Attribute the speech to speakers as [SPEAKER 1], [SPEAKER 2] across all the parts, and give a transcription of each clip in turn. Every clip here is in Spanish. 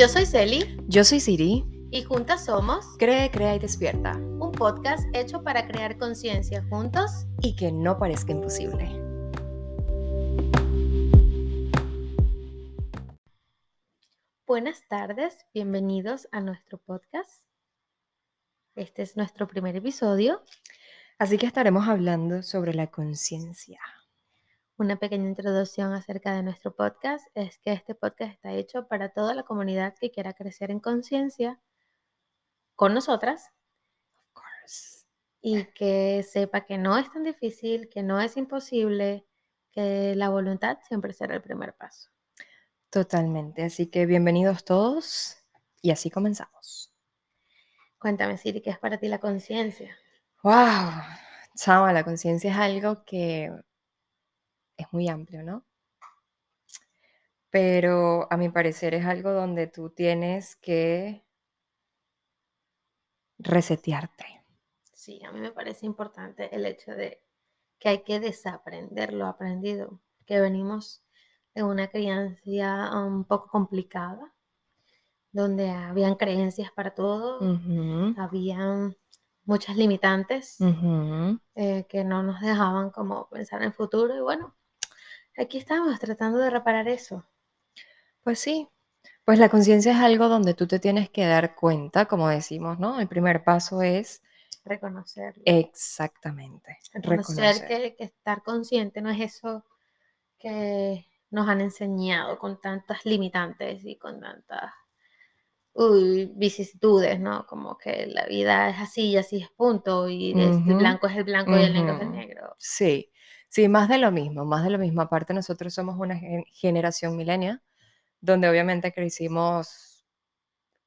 [SPEAKER 1] Yo soy Celi
[SPEAKER 2] Yo soy Siri.
[SPEAKER 1] y juntas somos
[SPEAKER 2] Cree, crea y despierta.
[SPEAKER 1] un podcast hecho para crear conciencia juntos.
[SPEAKER 2] Y que no parezca imposible.
[SPEAKER 1] Buenas tardes, bienvenidos a nuestro podcast. Este es nuestro primer episodio.
[SPEAKER 2] Así que estaremos hablando sobre la conciencia.
[SPEAKER 1] Una pequeña introducción acerca de nuestro podcast es que este podcast está hecho para toda la comunidad que quiera crecer en conciencia con nosotras
[SPEAKER 2] Of course.
[SPEAKER 1] y que sepa que no es tan difícil, que no es imposible, que la voluntad siempre será el primer paso.
[SPEAKER 2] Totalmente. Así que bienvenidos todos. Y así comenzamos.
[SPEAKER 1] Cuéntame, Siri, ¿qué es para ti la conciencia?
[SPEAKER 2] ¡Wow! Chama, la conciencia es algo que es muy amplio, ¿no? Pero a mi parecer es algo donde tú tienes que resetearte.
[SPEAKER 1] Sí, a mí me parece importante el hecho de que hay que desaprender lo aprendido, que venimos de una crianza un poco complicada, donde habían creencias para todo,
[SPEAKER 2] Ujú,
[SPEAKER 1] habían muchas limitantes eh, que no nos dejaban como pensar en el futuro y bueno, aquí estamos tratando de reparar eso.
[SPEAKER 2] Pues sí, pues la conciencia es algo donde tú te tienes que dar cuenta, como decimos, ¿no? El primer paso es
[SPEAKER 1] reconocerlo.
[SPEAKER 2] exactamente
[SPEAKER 1] Reconocer
[SPEAKER 2] reconocer.
[SPEAKER 1] que, que estar consciente no es eso que nos han enseñado con tantas limitantes y con tantas uy, vicisitudes, ¿no? Como que la vida es así y así es punto, y el blanco es el blanco y el negro es el negro.
[SPEAKER 2] Sí, sí, más de lo mismo, más de lo mismo. Aparte, nosotros somos una gen- generación milenia, donde obviamente crecimos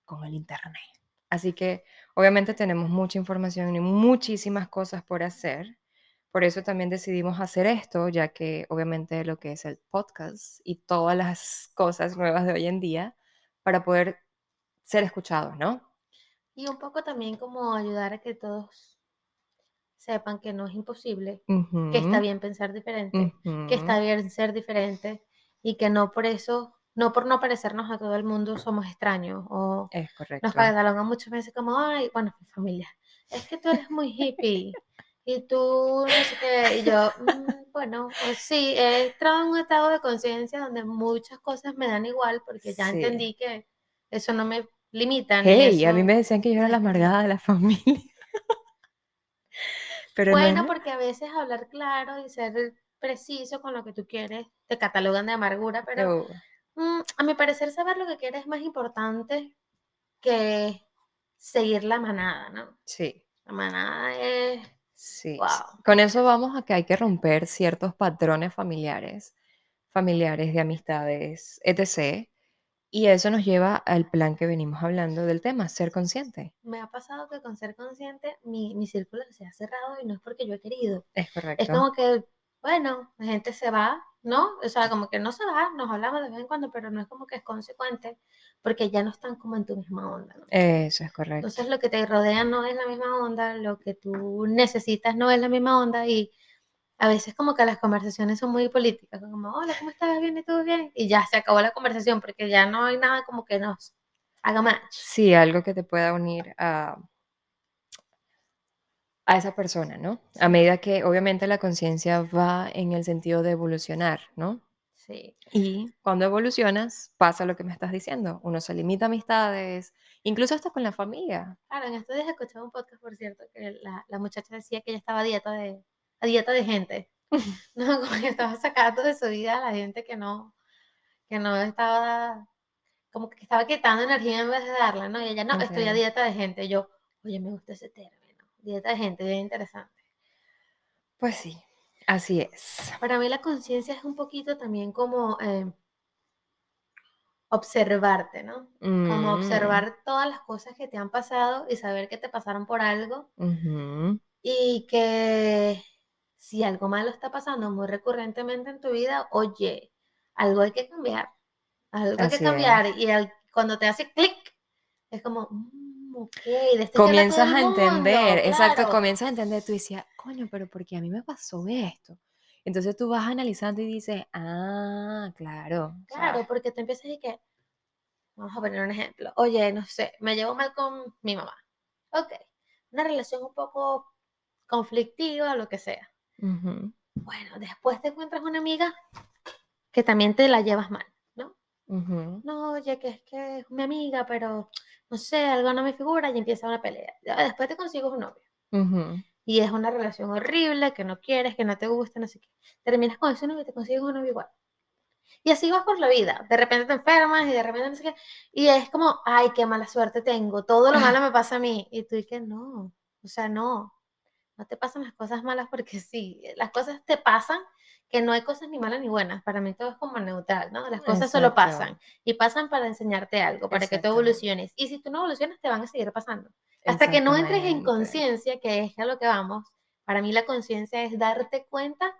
[SPEAKER 2] con el internet. Así que obviamente tenemos mucha información y muchísimas cosas por hacer. Por eso también decidimos hacer esto, ya que obviamente lo que es el podcast y todas las cosas nuevas de hoy en día, para poder ser escuchados, ¿no?
[SPEAKER 1] Y un poco también como ayudar a que todos sepan que no es imposible, que está bien pensar diferente, que está bien ser diferente y que no por eso, no por no parecernos a todo el mundo somos extraños o
[SPEAKER 2] Es
[SPEAKER 1] nos
[SPEAKER 2] correcto.
[SPEAKER 1] catalogan muchas veces como, ay, bueno, mi familia, es que tú eres muy hippie y tú no sé qué, y yo, "Mm, bueno, pues sí, he entrado en un estado de conciencia donde muchas cosas me dan igual porque ya
[SPEAKER 2] Sí.
[SPEAKER 1] entendí que eso no me limita
[SPEAKER 2] Hey, a mí me decían que yo era la amargada de la familia, pero
[SPEAKER 1] Bueno, porque a veces hablar claro y ser preciso con lo que tú quieres te catalogan de amargura, pero mm, a mi parecer saber lo que quieres es más importante que seguir la manada, ¿no?
[SPEAKER 2] sí,
[SPEAKER 1] La manada es,
[SPEAKER 2] sí, sí.
[SPEAKER 1] wow,
[SPEAKER 2] Con eso vamos a que hay que romper ciertos patrones familiares, familiares de amistades, etc. Y eso nos lleva al plan que venimos hablando del tema, ser consciente.
[SPEAKER 1] me ha pasado que con ser consciente mi, mi círculo se ha cerrado y no es porque yo he querido.
[SPEAKER 2] Es
[SPEAKER 1] Es
[SPEAKER 2] correcto.
[SPEAKER 1] como que, bueno, la gente se va, ¿no? O sea, como que no se va, nos hablamos de vez en cuando, pero no es como que es consecuente porque ya no están como en tu misma onda, ¿no?
[SPEAKER 2] Eso es correcto.
[SPEAKER 1] Entonces lo que te rodea no es la misma onda, lo que tú necesitas no es la misma onda y a veces como que las conversaciones son muy políticas, como, hola, ¿cómo estás? ¿Bien? ¿Y tú bien? Y ya se acabó la conversación porque ya no hay nada como que nos haga match.
[SPEAKER 2] Sí, algo que te pueda unir a, a esa persona, ¿no? A medida que obviamente la conciencia va en el sentido de evolucionar, ¿no?
[SPEAKER 1] sí.
[SPEAKER 2] Y cuando evolucionas, pasa lo que me estás diciendo. Uno se limita a amistades, incluso hasta con la familia.
[SPEAKER 1] Claro, en estos días escuché un podcast, por cierto, que la, la muchacha decía que ella estaba a dieta de, a dieta de gente, ¿no? Como que estaba sacando de su vida a la gente que no, que no estaba, como que estaba quitando energía en vez de darla, ¿no? Y ella, no, estoy a dieta de gente. Y yo, oye, me gusta ese término, dieta de gente, bien interesante.
[SPEAKER 2] Pues sí, así es.
[SPEAKER 1] Para mí la conciencia es un poquito también como eh, observarte, ¿no? Como
[SPEAKER 2] Mm,
[SPEAKER 1] observar todas las cosas que te han pasado y saber que te pasaron por algo y que si algo malo está pasando muy recurrentemente en tu vida, oye, algo hay que cambiar, algo hay que cambiar
[SPEAKER 2] es.
[SPEAKER 1] y al- cuando te hace clic, es como, "Mm, ok, de
[SPEAKER 2] Comienzas a entender,
[SPEAKER 1] mundo,
[SPEAKER 2] exacto,
[SPEAKER 1] claro,
[SPEAKER 2] comienzas a entender, tú decías, coño, pero porque a mí me pasó esto. Entonces tú vas analizando y dices, ah, claro,
[SPEAKER 1] claro, porque te empiezas y que, Vamos a poner un ejemplo. Oye, no sé, me llevo mal con mi mamá. Ok, una relación un poco conflictiva, lo que sea.
[SPEAKER 2] Ujú,
[SPEAKER 1] Bueno, después te encuentras una amiga que también te la llevas mal, ¿no?
[SPEAKER 2] ujú,
[SPEAKER 1] No, oye, que es que es mi amiga, pero no sé, algo no me figura y empieza una pelea. Después te consigues un novio
[SPEAKER 2] ujú.
[SPEAKER 1] y es una relación horrible, que no quieres, que no te gusta, no sé qué. Terminas con ese novio y te consigues un novio igual. Y así vas por la vida. De repente te enfermas y de repente no sé qué. Y es como, ay, qué mala suerte tengo. Todo lo malo me pasa a mí. Y tú dices, no, o sea, no. No te pasan las cosas malas porque sí. Las cosas te pasan, que no hay cosas ni malas ni buenas. Para mí todo es como neutral, ¿no? Las cosas solo pasan. Y pasan para enseñarte algo, para que tú evoluciones. Y si tú no evolucionas, te van a seguir pasando. Hasta que no entres en conciencia, que es a lo que vamos. Para mí la conciencia es darte cuenta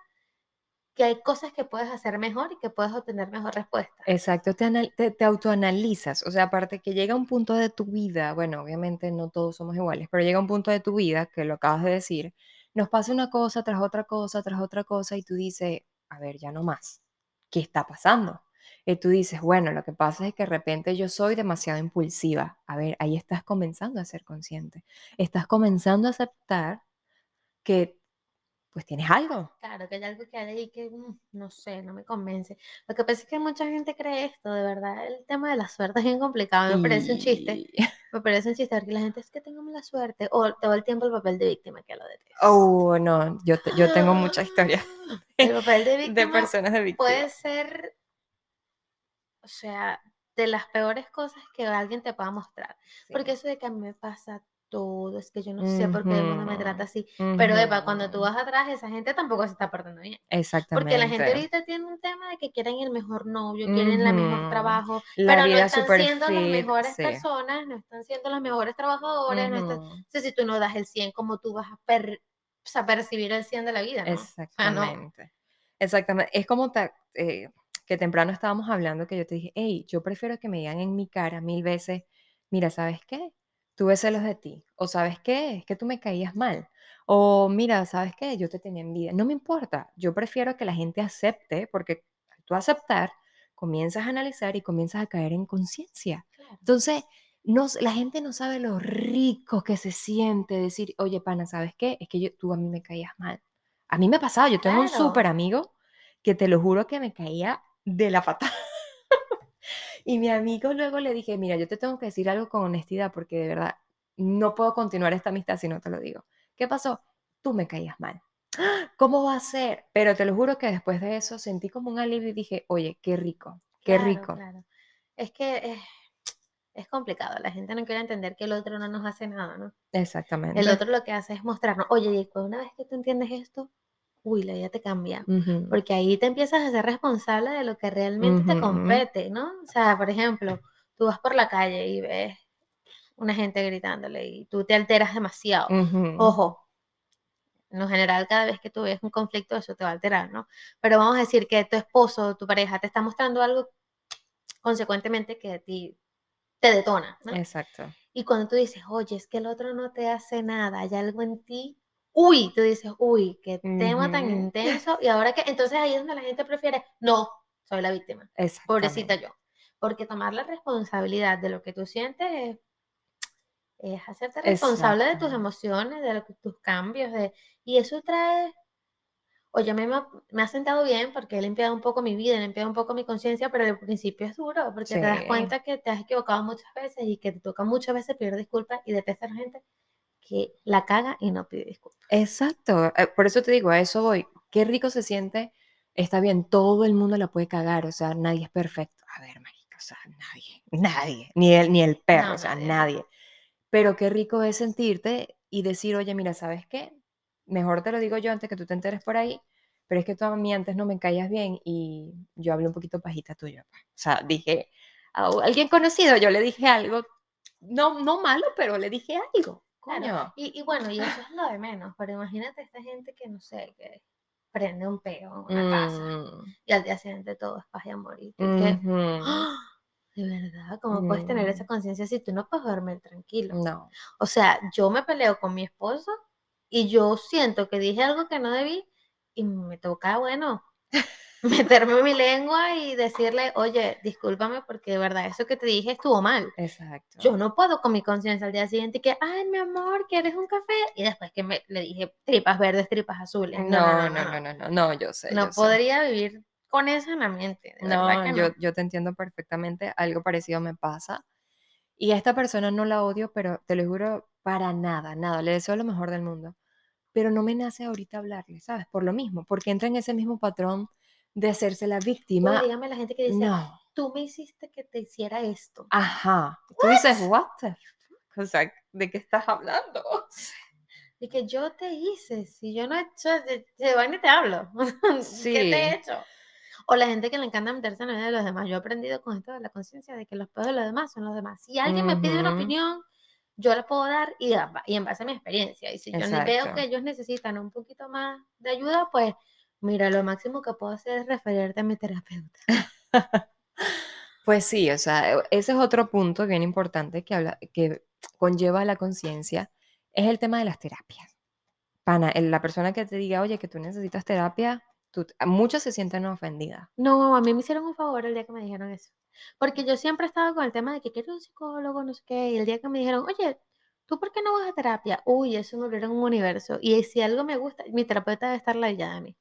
[SPEAKER 1] que hay cosas que puedes hacer mejor y que puedes obtener mejor respuesta.
[SPEAKER 2] Exacto, te, te autoanalizas, o sea, aparte que llega un punto de tu vida, bueno, obviamente no todos somos iguales, pero llega un punto de tu vida, que lo acabas de decir, nos pasa una cosa tras otra cosa, tras otra cosa, y tú dices, a ver, ya no más, ¿qué está pasando? Y tú dices, bueno, lo que pasa es que de repente yo soy demasiado impulsiva. A ver, ahí estás comenzando a ser consciente, estás comenzando a aceptar que pues tienes algo.
[SPEAKER 1] Claro, que hay algo que hay ahí que mm, no sé, no me convence. Lo que pasa es que mucha gente cree esto, de verdad. El tema de la suerte es bien complicado. Me parece un chiste. Me parece un chiste porque la gente es que tengo mala suerte. O todo el tiempo el papel de víctima, que lo detesto.
[SPEAKER 2] Oh, no, yo, te- yo tengo muchas historias
[SPEAKER 1] El papel de
[SPEAKER 2] de
[SPEAKER 1] víctima
[SPEAKER 2] personas de víctima.
[SPEAKER 1] puede ser, o sea, de las peores cosas que alguien te pueda mostrar.
[SPEAKER 2] Sí.
[SPEAKER 1] Porque eso de que a mí me pasa todo, es que yo no sé por qué el mundo me trata así. Pero, Epa, cuando tú vas atrás, esa gente tampoco se está portando bien. Porque la gente
[SPEAKER 2] Exactamente.
[SPEAKER 1] ahorita tiene un tema de que quieren el mejor novio, quieren el mejor trabajo,
[SPEAKER 2] La
[SPEAKER 1] pero no están siendo las mejores
[SPEAKER 2] sí.
[SPEAKER 1] personas, no están siendo los mejores trabajadores, no están... Si tú no das el 100, ¿cómo tú vas a, per- o sea, percibir el 100 de la vida, no? O sea, no.
[SPEAKER 2] Exactamente. Exactamente. Es como ta- eh, que temprano estábamos hablando que yo te dije, hey, yo prefiero que me digan en mi cara mil veces, mira, ¿sabes qué? Tuve celos de ti. O ¿sabes qué? Es que tú me caías mal. O mira, ¿sabes qué? Yo te tenía envidia. No me importa. Yo prefiero que la gente acepte, porque tú aceptar, comienzas a analizar y comienzas a caer en conciencia.
[SPEAKER 1] Claro.
[SPEAKER 2] Entonces, no, la gente no sabe lo rico que se siente decir, oye, pana, ¿sabes qué? Es que yo, tú a mí me caías mal. A mí me ha pasado, yo tengo un súper amigo que te lo juro que me caía de la patada. Y mi amigo luego le dije, mira, yo te tengo que decir algo con honestidad porque de verdad no puedo continuar esta amistad si no te lo digo. ¿Qué pasó? Tú me caías mal. ¡Ah! ¿Cómo va a ser? Pero te lo juro que después de eso sentí como un alivio y dije, oye, qué rico, qué
[SPEAKER 1] Claro,
[SPEAKER 2] rico.
[SPEAKER 1] claro. Es que es, es complicado. La gente no quiere entender que el otro no nos hace nada, ¿no? El
[SPEAKER 2] Exactamente.
[SPEAKER 1] otro lo que hace es mostrarnos, oye, y una vez que tú entiendes esto, uy, la vida te cambia.
[SPEAKER 2] Ujú,
[SPEAKER 1] Porque ahí te empiezas a ser responsable de lo que realmente te compete, ¿no? O sea, por ejemplo, tú vas por la calle y ves una gente gritándole y tú te alteras demasiado. Ojo, en lo general, cada vez que tú ves un conflicto, eso te va a alterar, ¿no? Pero vamos a decir que tu esposo o tu pareja te está mostrando algo, consecuentemente, que a ti te detona, ¿no?
[SPEAKER 2] Exacto.
[SPEAKER 1] Y cuando tú dices, oye, es que el otro no te hace nada, hay algo en ti, uy, tú dices, uy, qué tema tan intenso. Y ahora que, entonces ahí es donde la gente prefiere, no, soy la víctima, pobrecita yo. Porque tomar la responsabilidad de lo que tú sientes es, es hacerte responsable de tus emociones, de lo tus cambios, de, y eso trae, oye, me ha, me ha sentado bien porque he limpiado un poco mi vida, he limpiado un poco mi conciencia, pero al principio es duro porque te das cuenta que te has equivocado muchas veces y que te toca muchas veces pedir disculpas y detestar a la gente que la caga y no pide disculpas.
[SPEAKER 2] Exacto, eh, por eso te digo, a eso voy. Qué rico se siente. Está bien, todo el mundo la puede cagar, o sea, nadie es perfecto. A ver, marica, o sea, nadie, nadie, ni el, ni el perro,
[SPEAKER 1] No,
[SPEAKER 2] o sea,
[SPEAKER 1] nadie.
[SPEAKER 2] nadie. Pero qué rico es sentirte y decir, oye, mira, ¿sabes qué? Mejor te lo digo yo antes que tú te enteres por ahí, pero es que tú a mí antes no me caías bien y yo hablé un poquito pajita tuya. pues. O sea, dije, a alguien conocido, yo le dije algo, no, no malo, pero le dije algo.
[SPEAKER 1] Claro.
[SPEAKER 2] Coño.
[SPEAKER 1] Y, y bueno, y eso es lo de menos, pero imagínate esta gente que, no sé, que prende un peo en una casa
[SPEAKER 2] Mm,
[SPEAKER 1] y al día siguiente todo es paz y amor. Y que,
[SPEAKER 2] ujú.
[SPEAKER 1] ¡ah! de verdad, ¿cómo puedes tener esa
[SPEAKER 2] Mm,
[SPEAKER 1] conciencia si tú no puedes dormir tranquilo?
[SPEAKER 2] No.
[SPEAKER 1] O sea, yo me peleo con mi esposo y yo siento que dije algo que no debí y me toca, bueno, meterme mi lengua y decirle, oye, discúlpame porque de verdad eso que te dije estuvo mal.
[SPEAKER 2] Exacto.
[SPEAKER 1] Yo no puedo con mi conciencia al día siguiente que, ay, mi amor, ¿quieres un café? Y después que me, le dije tripas verdes, tripas azules. No,
[SPEAKER 2] no, no, no, no, no, no, yo sé.
[SPEAKER 1] No
[SPEAKER 2] yo sé.
[SPEAKER 1] podría vivir con eso en la mente. de que
[SPEAKER 2] No, yo, yo te entiendo perfectamente. Algo parecido me pasa. Y a esta persona no la odio, pero te lo juro, para nada, nada. Le deseo lo mejor del mundo. Pero no me nace ahorita hablarle, ¿sabes? Por lo mismo, porque entra en ese mismo patrón de hacerse la víctima.
[SPEAKER 1] dígame la gente que dice,
[SPEAKER 2] No.
[SPEAKER 1] tú me hiciste que te hiciera esto.
[SPEAKER 2] Ajá. Tú dices, what the? O sea, ¿de qué estás hablando?
[SPEAKER 1] Y que yo te hice, si yo no he hecho, de, de vaina te hablo. ¿Qué te he
[SPEAKER 2] Sí.
[SPEAKER 1] hecho? O la gente que le encanta meterse en la vida de los demás. Yo he aprendido con esto de la conciencia de que los pedos de los demás son los demás. Si alguien me pide una opinión, yo la puedo dar y, y en base a mi experiencia. Y si yo ne- veo
[SPEAKER 2] Exacto.
[SPEAKER 1] que ellos necesitan un poquito más de ayuda, pues mira, lo máximo que puedo hacer es referirte a mi terapeuta.
[SPEAKER 2] Pues sí, o sea, e- ese es otro punto bien importante que, habla, que conlleva la conciencia, es el tema de las terapias. Pana, la persona que te diga, oye, que tú necesitas terapia, tú, muchas se sienten ofendidas.
[SPEAKER 1] No, a mí me hicieron un favor el día que me dijeron eso. Porque yo siempre he estado con el tema de que quiero un psicólogo, no sé qué. Y el día que me dijeron, oye, ¿tú por qué no vas a terapia? Uy, eso me abrió un universo. Y si algo me gusta, mi terapeuta debe estar ladillada de mí.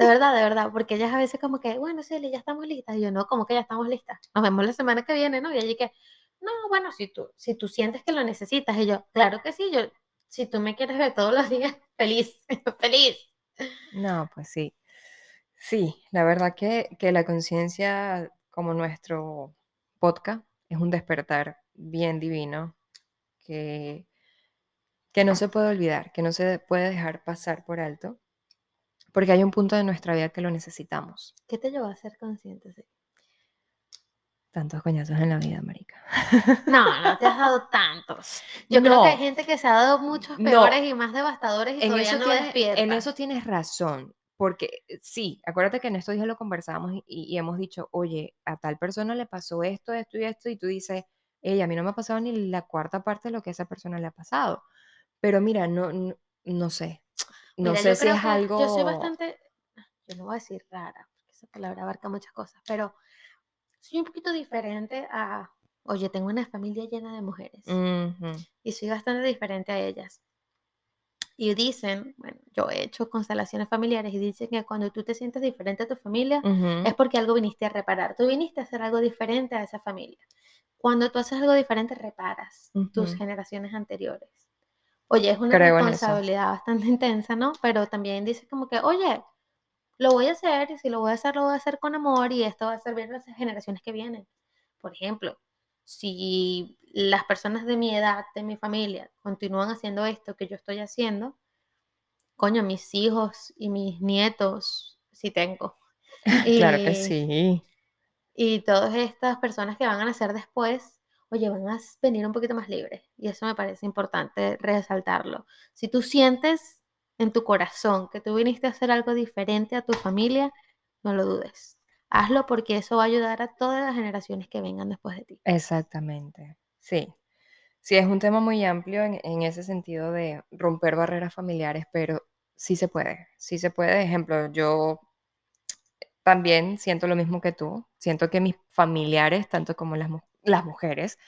[SPEAKER 1] De verdad, de verdad. Porque ellas a veces como que, bueno, sí, ya estamos listas. Y yo, no, como que ya estamos listas. Nos vemos la semana que viene, ¿no? Y allí que, no, bueno, si tú, si tú sientes que lo necesitas. Y yo, claro que sí, yo, si tú me quieres ver todos los días, feliz, feliz.
[SPEAKER 2] No, pues sí. Sí, la verdad que, que la conciencia, como nuestro podcast, es un despertar bien divino que, que no se puede olvidar, que no se puede dejar pasar por alto, porque hay un punto de nuestra vida que lo necesitamos.
[SPEAKER 1] ¿Qué te llevó a ser consciente? Sí.
[SPEAKER 2] Tantos coñazos en la vida, marica.
[SPEAKER 1] No, no te has dado tantos. Yo creo que hay gente que se ha dado muchos
[SPEAKER 2] no.
[SPEAKER 1] peores y más devastadores y
[SPEAKER 2] En
[SPEAKER 1] todavía
[SPEAKER 2] eso,
[SPEAKER 1] no
[SPEAKER 2] tienes,
[SPEAKER 1] despierta.
[SPEAKER 2] en eso tienes razón, porque eh, sí, acuérdate que en estos días lo conversábamos y, y hemos dicho, oye, a tal persona le pasó esto, esto y esto, y tú dices, ella, a mí no me ha pasado ni la cuarta parte de lo que a esa persona le ha pasado. Pero mira, no, no, no sé, no
[SPEAKER 1] Mira,
[SPEAKER 2] sé si es
[SPEAKER 1] que yo soy
[SPEAKER 2] algo...
[SPEAKER 1] bastante, yo no voy a decir rara, porque esa palabra abarca muchas cosas, pero soy un poquito diferente a, oye, tengo una familia llena de mujeres
[SPEAKER 2] Ujú,
[SPEAKER 1] y soy bastante diferente a ellas. Y dicen, bueno, yo he hecho constelaciones familiares y dicen que cuando tú te sientes diferente a tu familia es
[SPEAKER 2] ujú,
[SPEAKER 1] porque algo viniste a reparar. Tú viniste a hacer algo diferente a esa familia. Cuando tú haces algo diferente, reparas tus
[SPEAKER 2] ujú.
[SPEAKER 1] generaciones anteriores. Oye, es una
[SPEAKER 2] Creo
[SPEAKER 1] responsabilidad bastante intensa, ¿no? Pero también dices como que, oye, lo voy a hacer y si lo voy a hacer, lo voy a hacer con amor y esto va a servir a las generaciones que vienen. Por ejemplo, si las personas de mi edad, de mi familia, continúan haciendo esto que yo estoy haciendo, coño, mis hijos y mis nietos, si tengo,
[SPEAKER 2] Claro que
[SPEAKER 1] y,
[SPEAKER 2] sí.
[SPEAKER 1] y todas estas personas que van a nacer después, oye, van a venir un poquito más libres. Y eso me parece importante resaltarlo. Si tú sientes en tu corazón que tú viniste a hacer algo diferente a tu familia, no lo dudes. Hazlo porque eso va a ayudar a todas las generaciones que vengan después de ti.
[SPEAKER 2] Exactamente, sí. Sí, es un tema muy amplio en, en ese sentido de romper barreras familiares, pero sí se puede, sí se puede. Ejemplo, yo también siento lo mismo que tú. Siento que mis familiares, tanto como las, las mujeres,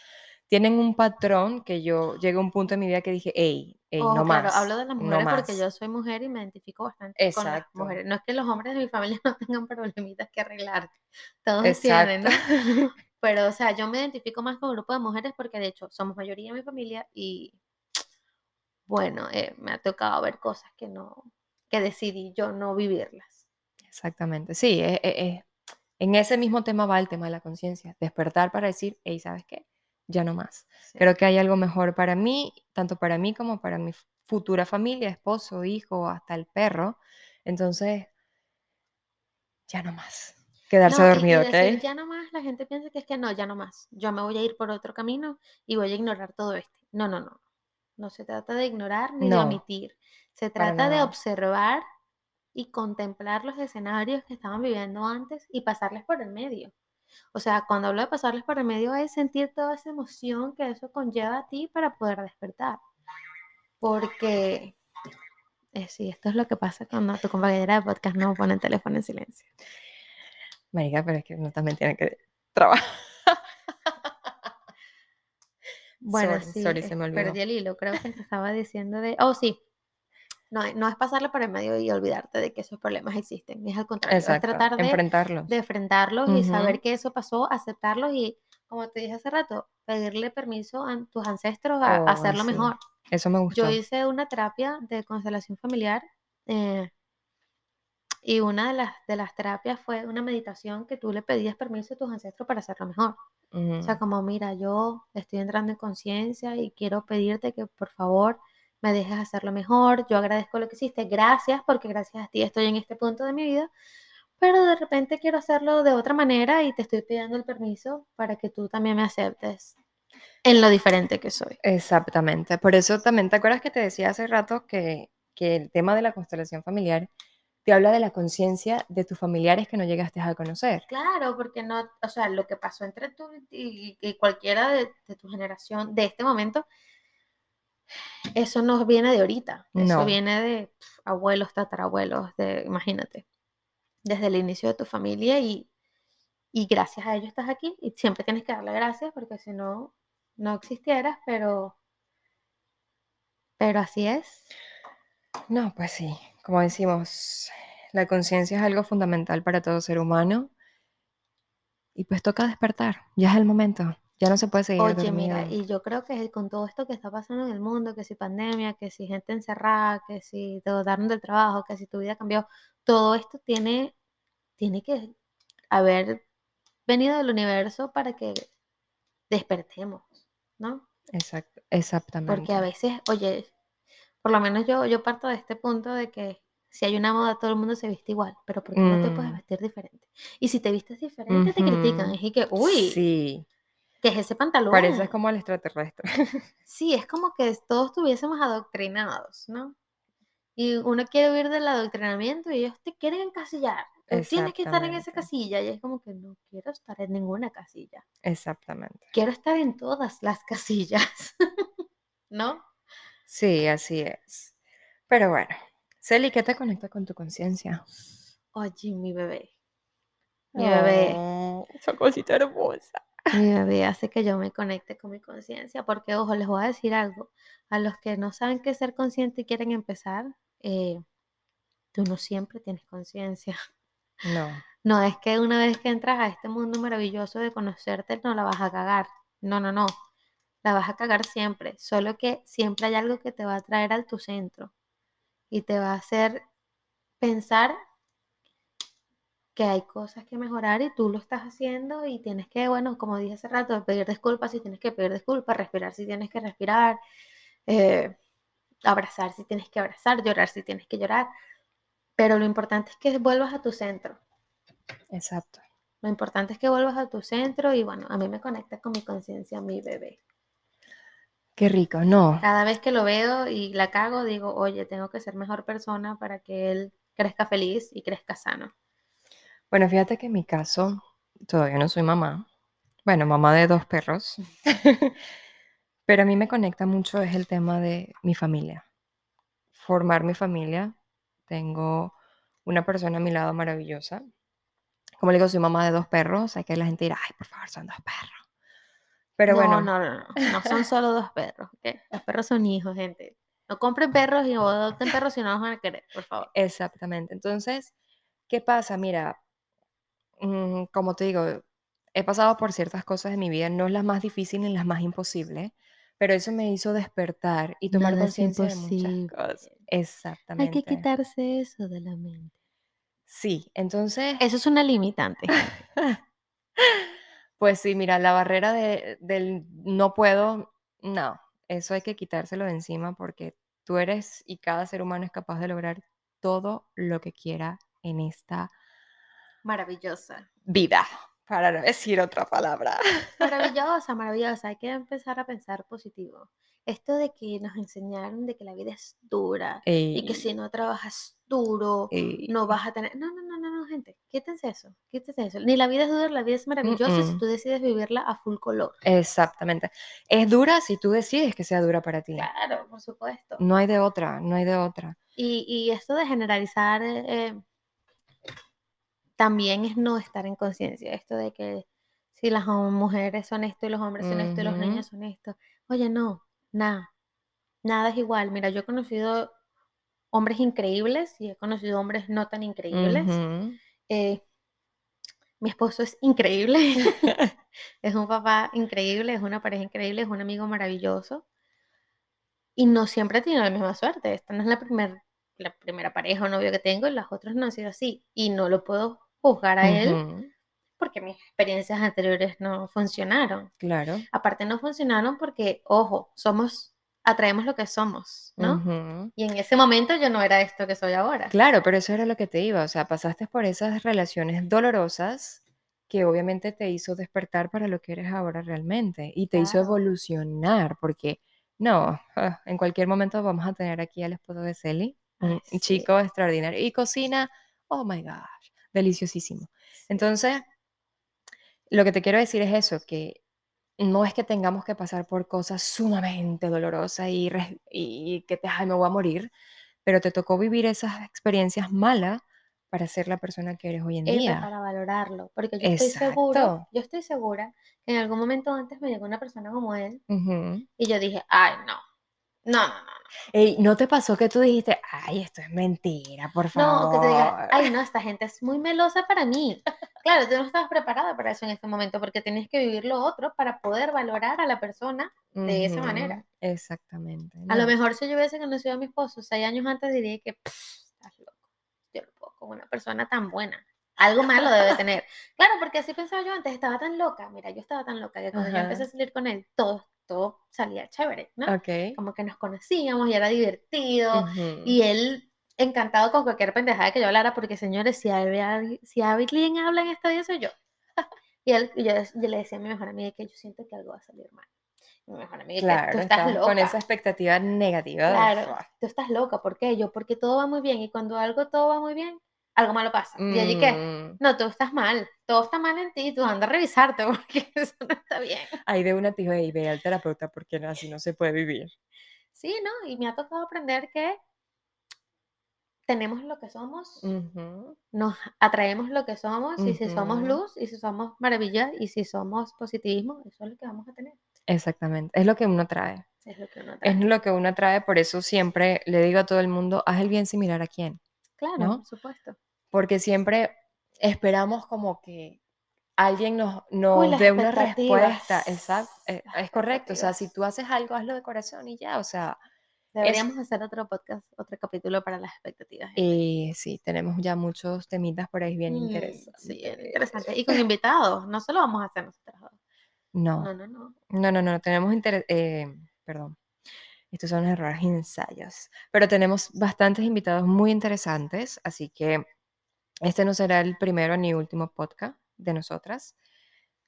[SPEAKER 2] tienen un patrón que yo llegué a un punto en mi vida que dije, hey, hey,
[SPEAKER 1] Oh,
[SPEAKER 2] no
[SPEAKER 1] claro,
[SPEAKER 2] más,
[SPEAKER 1] hablo de las
[SPEAKER 2] no
[SPEAKER 1] mujeres porque
[SPEAKER 2] más.
[SPEAKER 1] yo soy mujer y me identifico bastante con las
[SPEAKER 2] Exacto,
[SPEAKER 1] mujeres. No es que los hombres de mi familia no tengan problemitas que arreglar, todos tienen,
[SPEAKER 2] exacto.
[SPEAKER 1] ¿no? Pero, o sea, yo me identifico más con un grupo de mujeres porque de hecho somos mayoría en mi familia y bueno, eh, me ha tocado ver cosas que no, que decidí yo no vivirlas.
[SPEAKER 2] Exactamente, sí, e- e- e- en ese mismo tema va el tema de la conciencia, despertar para decir, hey, ¿sabes qué? Ya no más.
[SPEAKER 1] Sí.
[SPEAKER 2] Creo que hay algo mejor para mí, tanto para mí como para mi futura familia, esposo, hijo, hasta el perro. Entonces, ya no más. Quedarse
[SPEAKER 1] No, y, y
[SPEAKER 2] dormido,
[SPEAKER 1] decir
[SPEAKER 2] ¿ok?
[SPEAKER 1] ya no más, la gente piensa que es que no, ya no más. Yo me voy a ir por otro camino y voy a ignorar todo este. No, no, no. No se trata de ignorar ni de omitir. Se trata de observar y contemplar los escenarios que estaban viviendo antes y pasarles por el medio. O sea, cuando hablo de pasarles por el medio es sentir toda esa emoción que eso conlleva a ti para poder despertar. Porque, eh, sí, esto es lo que pasa cuando tu compañera de podcast no pone el teléfono en silencio.
[SPEAKER 2] Marica, pero es que uno también tiene que trabajar.
[SPEAKER 1] Bueno,
[SPEAKER 2] Sorry,
[SPEAKER 1] sí,
[SPEAKER 2] sorry, se me olvidó.
[SPEAKER 1] perdí el hilo. Creo que te estaba diciendo de. Oh, sí. No, no es pasarle por el medio y olvidarte de que esos problemas existen. Es al contrario, es tratar de,
[SPEAKER 2] enfrentarlos.
[SPEAKER 1] de enfrentarlos y saber que eso pasó, aceptarlos y, como te dije hace rato, pedirle permiso a tus ancestros a, a
[SPEAKER 2] Oh,
[SPEAKER 1] hacerlo
[SPEAKER 2] sí,
[SPEAKER 1] mejor.
[SPEAKER 2] Eso me
[SPEAKER 1] Yo
[SPEAKER 2] gustó.
[SPEAKER 1] hice una terapia de constelación familiar eh, y una de las, de las terapias fue una meditación que tú le pedías permiso a tus ancestros para hacerlo mejor. O sea, como, mira, yo estoy entrando en conciencia y quiero pedirte que por favor me dejes hacerlo mejor. Yo agradezco lo que hiciste, gracias, porque gracias a ti estoy en este punto de mi vida. Pero de repente quiero hacerlo de otra manera y te estoy pidiendo el permiso para que tú también me aceptes en lo diferente que soy.
[SPEAKER 2] Exactamente. Por eso también te acuerdas que te decía hace rato que, que el tema de la constelación familiar te habla de la conciencia de tus familiares que no llegaste a conocer.
[SPEAKER 1] Claro, porque no, o sea, lo que pasó entre tú y, y cualquiera de, de tu generación de este momento, eso no viene de ahorita, eso viene de abuelos, tatarabuelos, de, imagínate, desde el inicio de tu familia y, y gracias a ellos estás aquí y siempre tienes que darle gracias porque si no, no existieras, pero, pero así es.
[SPEAKER 2] No, pues sí, como decimos, la conciencia es algo fundamental para todo ser humano y pues toca despertar, ya es el momento, ya no se puede seguir
[SPEAKER 1] Oye, mira, y yo creo que con todo esto que está pasando en el mundo, que si pandemia, que si gente encerrada, que si te botaron del trabajo, que si tu vida cambió, todo esto tiene, tiene que haber venido del universo para que despertemos, ¿no?
[SPEAKER 2] Exacto,
[SPEAKER 1] Porque a
[SPEAKER 2] exactamente.
[SPEAKER 1] veces, oye, por lo menos yo, yo parto de este punto de que si hay una moda, todo el mundo se viste igual, pero ¿por qué no te puedes
[SPEAKER 2] Mm,
[SPEAKER 1] vestir diferente? Y si te vistes diferente, te critican. Es y que, uy,
[SPEAKER 2] Sí,
[SPEAKER 1] ¿qué es ese
[SPEAKER 2] pareces
[SPEAKER 1] pantalón?
[SPEAKER 2] como el extraterrestre.
[SPEAKER 1] Sí, es como que todos estuviésemos adoctrinados, ¿no? Y uno quiere huir del adoctrinamiento y ellos te quieren encasillar. Tú tienes que estar en esa casilla y es como que no quiero estar en ninguna casilla.
[SPEAKER 2] exactamente.
[SPEAKER 1] Quiero estar en todas las casillas, ¿no?
[SPEAKER 2] Sí, así es. Pero bueno, Celi, ¿qué te conecta con tu conciencia?
[SPEAKER 1] Oye, mi bebé, mi bebé,
[SPEAKER 2] Oh, esa cosita hermosa.
[SPEAKER 1] Mi bebé hace que yo me conecte con mi conciencia porque, ojo, les voy a decir algo. A los que no saben qué es ser consciente y quieren empezar, eh, tú no siempre tienes conciencia.
[SPEAKER 2] No,
[SPEAKER 1] No es que una vez que entras a este mundo maravilloso de conocerte, no la vas a cagar. No, no, no. La vas a cagar siempre. Solo que siempre hay algo que te va a traer al tu centro y te va a hacer pensar que hay cosas que mejorar y tú lo estás haciendo y tienes que, bueno, como dije hace rato, pedir disculpas si tienes que pedir disculpas, respirar si tienes que respirar, eh, abrazar si tienes que abrazar, llorar si tienes que llorar. Pero lo importante es que vuelvas a tu centro.
[SPEAKER 2] exacto.
[SPEAKER 1] Lo importante es que vuelvas a tu centro y bueno, a mí me conecta con mi conciencia, mi bebé.
[SPEAKER 2] Qué rico, no.
[SPEAKER 1] Cada vez que lo veo y la cago, digo, oye, tengo que ser mejor persona para que él crezca feliz y crezca sano.
[SPEAKER 2] Bueno, fíjate que en mi caso, todavía no soy mamá. Bueno, mamá de dos perros. Pero a mí me conecta mucho es el tema de mi familia. Formar mi familia. Tengo una persona a mi lado maravillosa. Como le digo, soy mamá de dos perros. Hay que la gente dirá, ay, por favor, son dos perros. Pero
[SPEAKER 1] no,
[SPEAKER 2] bueno,
[SPEAKER 1] no, no, no, no son solo dos perros, ¿ok? Los perros son hijos, gente. No compren perros y no adopten perros si no los van a querer, por favor.
[SPEAKER 2] exactamente. Entonces, ¿qué pasa? Mira, como te digo, he pasado por ciertas cosas en mi vida, no las más difíciles ni las más imposibles, pero eso me hizo despertar y tomar conciencia de muchas cosas.
[SPEAKER 1] Hay que
[SPEAKER 2] Exactamente.
[SPEAKER 1] quitarse eso de la mente.
[SPEAKER 2] Sí, entonces,
[SPEAKER 1] Eso es una limitante,
[SPEAKER 2] pues sí, mira, la barrera de, del no puedo, no, eso hay que quitárselo de encima porque tú eres y cada ser humano es capaz de lograr todo lo que quiera en esta
[SPEAKER 1] Maravillosa.
[SPEAKER 2] vida, para no decir otra palabra.
[SPEAKER 1] Maravillosa, maravillosa. Hay que empezar a pensar positivo. Esto de que nos enseñaron de que la vida es dura y que
[SPEAKER 2] Ey,
[SPEAKER 1] si no trabajas duro
[SPEAKER 2] ey,
[SPEAKER 1] no vas a tener... No, no, no, no, no, gente. Quítense eso. Quítense eso. Ni la vida es dura, la vida es maravillosa si
[SPEAKER 2] mm,
[SPEAKER 1] tú decides vivirla a full color.
[SPEAKER 2] exactamente. Es dura si tú decides que sea dura para ti.
[SPEAKER 1] Claro, por supuesto.
[SPEAKER 2] No hay de otra, no hay de otra.
[SPEAKER 1] Y, y esto de generalizar eh, también es no estar en conciencia. Esto de que si las mujeres son esto y los hombres son esto y los niños son esto. Oye, no, nada. Nada es igual. Mira, yo he conocido hombres increíbles y he conocido hombres no tan increíbles. Eh, mi esposo es increíble. es un papá increíble, es una pareja increíble, es un amigo maravilloso. Y no siempre he tenido la misma suerte. Esta no es la, primer, la primera pareja o novio que tengo y las otras no han sido así. Y no lo puedo juzgar a él
[SPEAKER 2] Ujú.
[SPEAKER 1] porque mis experiencias anteriores no funcionaron.
[SPEAKER 2] Claro.
[SPEAKER 1] Aparte no funcionaron porque, ojo, somos, atraemos lo que somos, ¿no?
[SPEAKER 2] Ujú.
[SPEAKER 1] Y en ese momento yo no era esto que soy ahora.
[SPEAKER 2] Claro, pero eso era lo que te iba, o sea, pasaste por esas relaciones dolorosas que obviamente te hizo despertar para lo que eres ahora realmente y te hizo
[SPEAKER 1] Claro.
[SPEAKER 2] evolucionar, porque no, ah, en cualquier momento vamos a tener aquí al esposo de Celi, un
[SPEAKER 1] sí,
[SPEAKER 2] chico extraordinario y cocina, oh my gosh, deliciosísimo.
[SPEAKER 1] sí.
[SPEAKER 2] Entonces, lo que te quiero decir es eso, que no es que tengamos que pasar por cosas sumamente dolorosas y, y que te, ay, me voy a morir, pero te tocó vivir esas experiencias malas para ser la persona que eres hoy en día.
[SPEAKER 1] para valorarlo, porque yo estoy seguro, yo estoy segura que en algún momento antes me llegó una persona como él y yo dije, ay, no, no, no, no, no.
[SPEAKER 2] Ey, ¿no te pasó que tú dijiste, ay, esto es mentira, por
[SPEAKER 1] No, que te digas,
[SPEAKER 2] favor?
[SPEAKER 1] ay, no, esta gente es muy melosa para mí. Claro, tú no estabas preparada para eso en este momento porque tenías que vivir lo otro para poder valorar a la persona de esa manera.
[SPEAKER 2] Exactamente.
[SPEAKER 1] A lo mejor si yo hubiese conocido a mi esposo seis años antes diría que "Pff, estás loco. Yo no puedo con una persona tan buena. Algo malo debe tener. Claro, porque así pensaba yo antes, estaba tan loca. Mira, yo estaba tan loca que cuando yo empecé a salir con él, todo, todo salía chévere, ¿no?
[SPEAKER 2] Ok.
[SPEAKER 1] Como que nos conocíamos y era divertido.
[SPEAKER 2] Ujú.
[SPEAKER 1] Y él encantado con cualquier pendejada que yo hablara, porque señores, si, alguien- si alguien habla en esta vida soy yo. Y, él, y yo, yo le decía a mi mejor amiga que yo siento que algo va a salir mal. Mi mejor amiga,
[SPEAKER 2] Claro,
[SPEAKER 1] tú estás
[SPEAKER 2] estabas
[SPEAKER 1] loca.
[SPEAKER 2] con esa expectativa negativa
[SPEAKER 1] Claro, tú estás loca, ¿por qué? Yo, porque todo va muy bien y cuando algo todo va muy bien, algo malo pasa. ¿Y allí qué?
[SPEAKER 2] Mm,
[SPEAKER 1] No, tú estás mal, todo está mal en ti, tú anda a revisarte porque eso no está bien.
[SPEAKER 2] Ahí de una te dijo, "Ey, ve al terapeuta porque así no se puede vivir.
[SPEAKER 1] Sí, ¿no? Y me ha tocado aprender que tenemos lo que somos,
[SPEAKER 2] Ujú,
[SPEAKER 1] nos atraemos lo que somos y si somos luz y si somos maravilla y si somos positivismo, eso es lo que vamos a tener.
[SPEAKER 2] Exactamente, es lo que uno trae.
[SPEAKER 1] Es lo que uno
[SPEAKER 2] Es
[SPEAKER 1] trae.
[SPEAKER 2] lo que uno trae, por eso siempre le digo a todo el mundo, haz el bien sin mirar a quién,
[SPEAKER 1] Claro,
[SPEAKER 2] ¿no?
[SPEAKER 1] por supuesto.
[SPEAKER 2] Porque siempre esperamos como que alguien nos, dé una respuesta. Exacto, es,
[SPEAKER 1] Las
[SPEAKER 2] es correcto. O sea, si tú haces algo, hazlo de corazón y ya. O sea, es,
[SPEAKER 1] Deberíamos hacer otro podcast, otro capítulo para las expectativas. ¿eh?
[SPEAKER 2] y sí, tenemos ya muchos temitas por ahí bien
[SPEAKER 1] Mm,
[SPEAKER 2] interesantes.
[SPEAKER 1] sí, bien interesante. Y con invitados, no solo vamos a hacer nosotros dos.
[SPEAKER 2] No,
[SPEAKER 1] No, no, no.
[SPEAKER 2] no, no, no, tenemos interés, perdón, estos son errores y ensayos, pero tenemos bastantes invitados muy interesantes, así que este no será el primero ni último podcast de nosotras.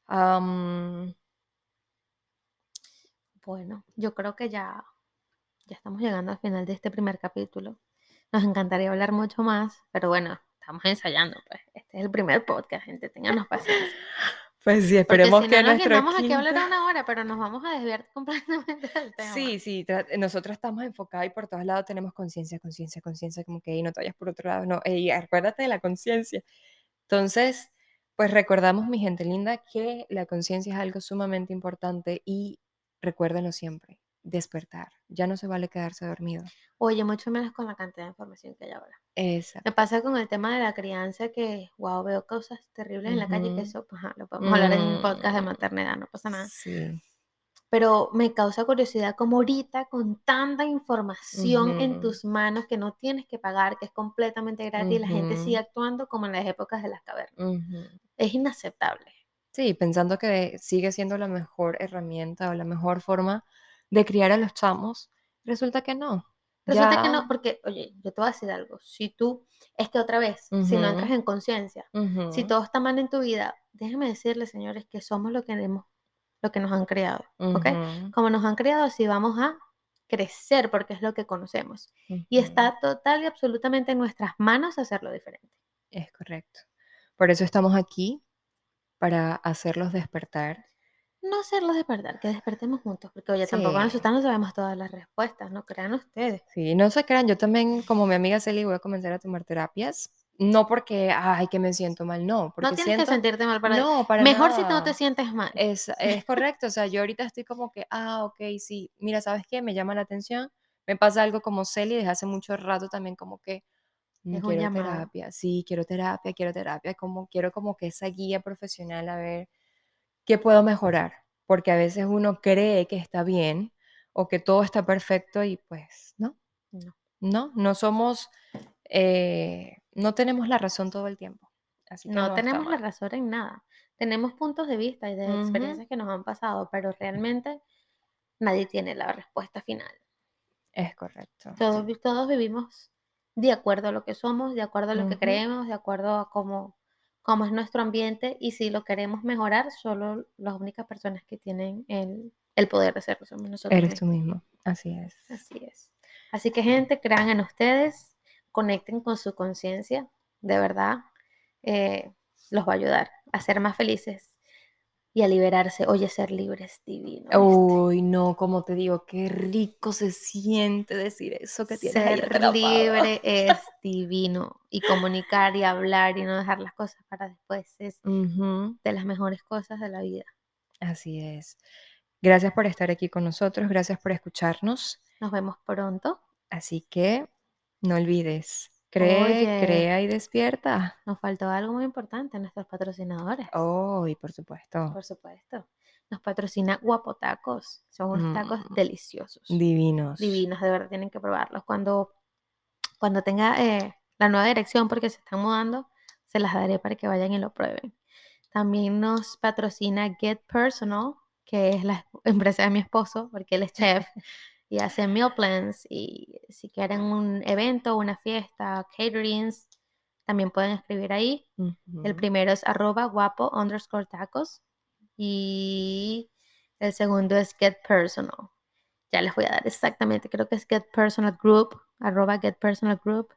[SPEAKER 2] Am,
[SPEAKER 1] Bueno, yo creo que ya, ya estamos llegando al final de este primer capítulo. Nos encantaría hablar mucho más, pero bueno, estamos ensayando, pues. Este es el primer podcast, gente, ténganos paciencia.
[SPEAKER 2] Pues sí,
[SPEAKER 1] Porque
[SPEAKER 2] esperemos
[SPEAKER 1] si no
[SPEAKER 2] que
[SPEAKER 1] nos
[SPEAKER 2] nuestro
[SPEAKER 1] guinamos aquí a hablar una hora, pero nos vamos a desviar completamente del tema.
[SPEAKER 2] Sí, sí, nosotros estamos enfocados y por todos lados tenemos conciencia, conciencia, conciencia, como que "Ey, no te vayas por otro lado, no, ey, acuérdate de la conciencia. Entonces, pues recordamos, mi gente linda, que la conciencia es algo sumamente importante y recuérdenlo siempre, despertar. Ya no se vale quedarse dormido.
[SPEAKER 1] Oye, mucho menos con la cantidad de información que hay ahora. Me
[SPEAKER 2] Exacto.
[SPEAKER 1] pasa con el tema de la crianza que, wow, veo cosas terribles en la calle que eso, pues, lo podemos hablar en un podcast de
[SPEAKER 2] Mm,
[SPEAKER 1] maternidad, no pasa nada.
[SPEAKER 2] Sí.
[SPEAKER 1] Pero me causa curiosidad como ahorita con tanta información en
[SPEAKER 2] Ujú,
[SPEAKER 1] tus manos que no tienes que pagar, que es completamente gratis, la gente sigue actuando como en las épocas de las cavernas. Es inaceptable.
[SPEAKER 2] Sí, pensando que sigue siendo la mejor herramienta o la mejor forma de criar a los chamos, resulta que no.
[SPEAKER 1] Resulta que no, porque, oye, yo te voy a decir algo, si tú, es que otra vez, si no entras en conciencia, si todo está mal en tu vida, déjenme decirles, señores, que somos lo que hemos, lo que nos han creado, ¿ok?
[SPEAKER 2] ujú,
[SPEAKER 1] Como nos han creado, así vamos a crecer porque es lo que conocemos. Y está total y absolutamente en nuestras manos hacerlo diferente.
[SPEAKER 2] Es correcto. Por eso estamos aquí, para hacerlos despertar.
[SPEAKER 1] No hacerlos despertar, que despertemos juntos, porque oye, tampoco
[SPEAKER 2] Sí,
[SPEAKER 1] nosotros no sabemos todas las respuestas, no crean ustedes.
[SPEAKER 2] sí, no se crean, yo también, como mi amiga Celi, voy a comenzar a tomar terapias No porque, ay, que me siento mal, no, porque
[SPEAKER 1] No tienes
[SPEAKER 2] siento
[SPEAKER 1] que sentirte mal para
[SPEAKER 2] no, para
[SPEAKER 1] mejor si no te
[SPEAKER 2] nada.
[SPEAKER 1] sientes mal.
[SPEAKER 2] Es es correcto, o sea, yo ahorita estoy como que, ah, okey, sí, mira, ¿sabes qué? Me llama la atención, me pasa algo como Celi desde hace mucho rato también como que, mm,
[SPEAKER 1] Es
[SPEAKER 2] quiero terapia, sí, quiero terapia, quiero terapia, como quiero como que esa guía profesional a ver qué puedo mejorar, porque a veces uno cree que está bien o que todo está perfecto y pues no,
[SPEAKER 1] No.
[SPEAKER 2] no, no somos, eh, no tenemos la razón todo el tiempo, así que
[SPEAKER 1] No tenemos la razón en nada. Tenemos puntos de vista y de experiencias que nos han pasado, pero realmente nadie tiene la respuesta final.
[SPEAKER 2] es correcto.
[SPEAKER 1] Todos, todos vivimos de acuerdo a lo que somos, de acuerdo a lo que creemos, de acuerdo a cómo, cómo es nuestro ambiente y si lo queremos mejorar, solo las únicas personas que tienen el, el poder de hacerlo somos nosotros
[SPEAKER 2] eres tú mismo, así es.
[SPEAKER 1] Así es. Así que gente, crean en ustedes, conecten con su conciencia, de verdad, eh, los va a ayudar a ser más felices y a liberarse. Oye, ser libre es divino.
[SPEAKER 2] Uy, no, como te digo, qué rico se siente decir eso que tienes
[SPEAKER 1] Ser libre es divino y comunicar y hablar y no dejar las cosas para después es de las mejores cosas de la vida.
[SPEAKER 2] así es. Gracias por estar aquí con nosotros, gracias por escucharnos.
[SPEAKER 1] Nos vemos pronto.
[SPEAKER 2] Así que no olvides, cree,
[SPEAKER 1] Oye,
[SPEAKER 2] crea y despierta.
[SPEAKER 1] nos faltó algo muy importante, nuestros patrocinadores.
[SPEAKER 2] Oh, y por supuesto,
[SPEAKER 1] Por supuesto. Nos patrocina Guapotacos. Son unos tacos
[SPEAKER 2] mm,
[SPEAKER 1] deliciosos.
[SPEAKER 2] divinos.
[SPEAKER 1] Divinos, de verdad, tienen que probarlos. Cuando, cuando tenga eh, la nueva dirección, porque se están mudando, se las daré para que vayan y lo prueben. También nos patrocina Get Personal, que es la empresa de mi esposo, porque él es chef y hace meal plans. Y si quieren un evento, una fiesta, caterings, también pueden escribir ahí. El primero es arroba guapo underscore tacos y el segundo es Get Personal. Ya les voy a dar exactamente, creo que es Get Personal Group, arroba Get Personal Group.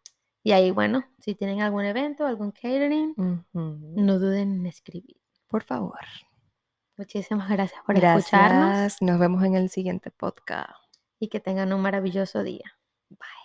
[SPEAKER 1] Y ahí, bueno, si tienen algún evento, algún catering, no duden en escribir.
[SPEAKER 2] Por favor.
[SPEAKER 1] Muchísimas gracias por escucharnos
[SPEAKER 2] Gracias. Nos vemos en el siguiente podcast
[SPEAKER 1] y que tengan un maravilloso día.
[SPEAKER 2] Bye.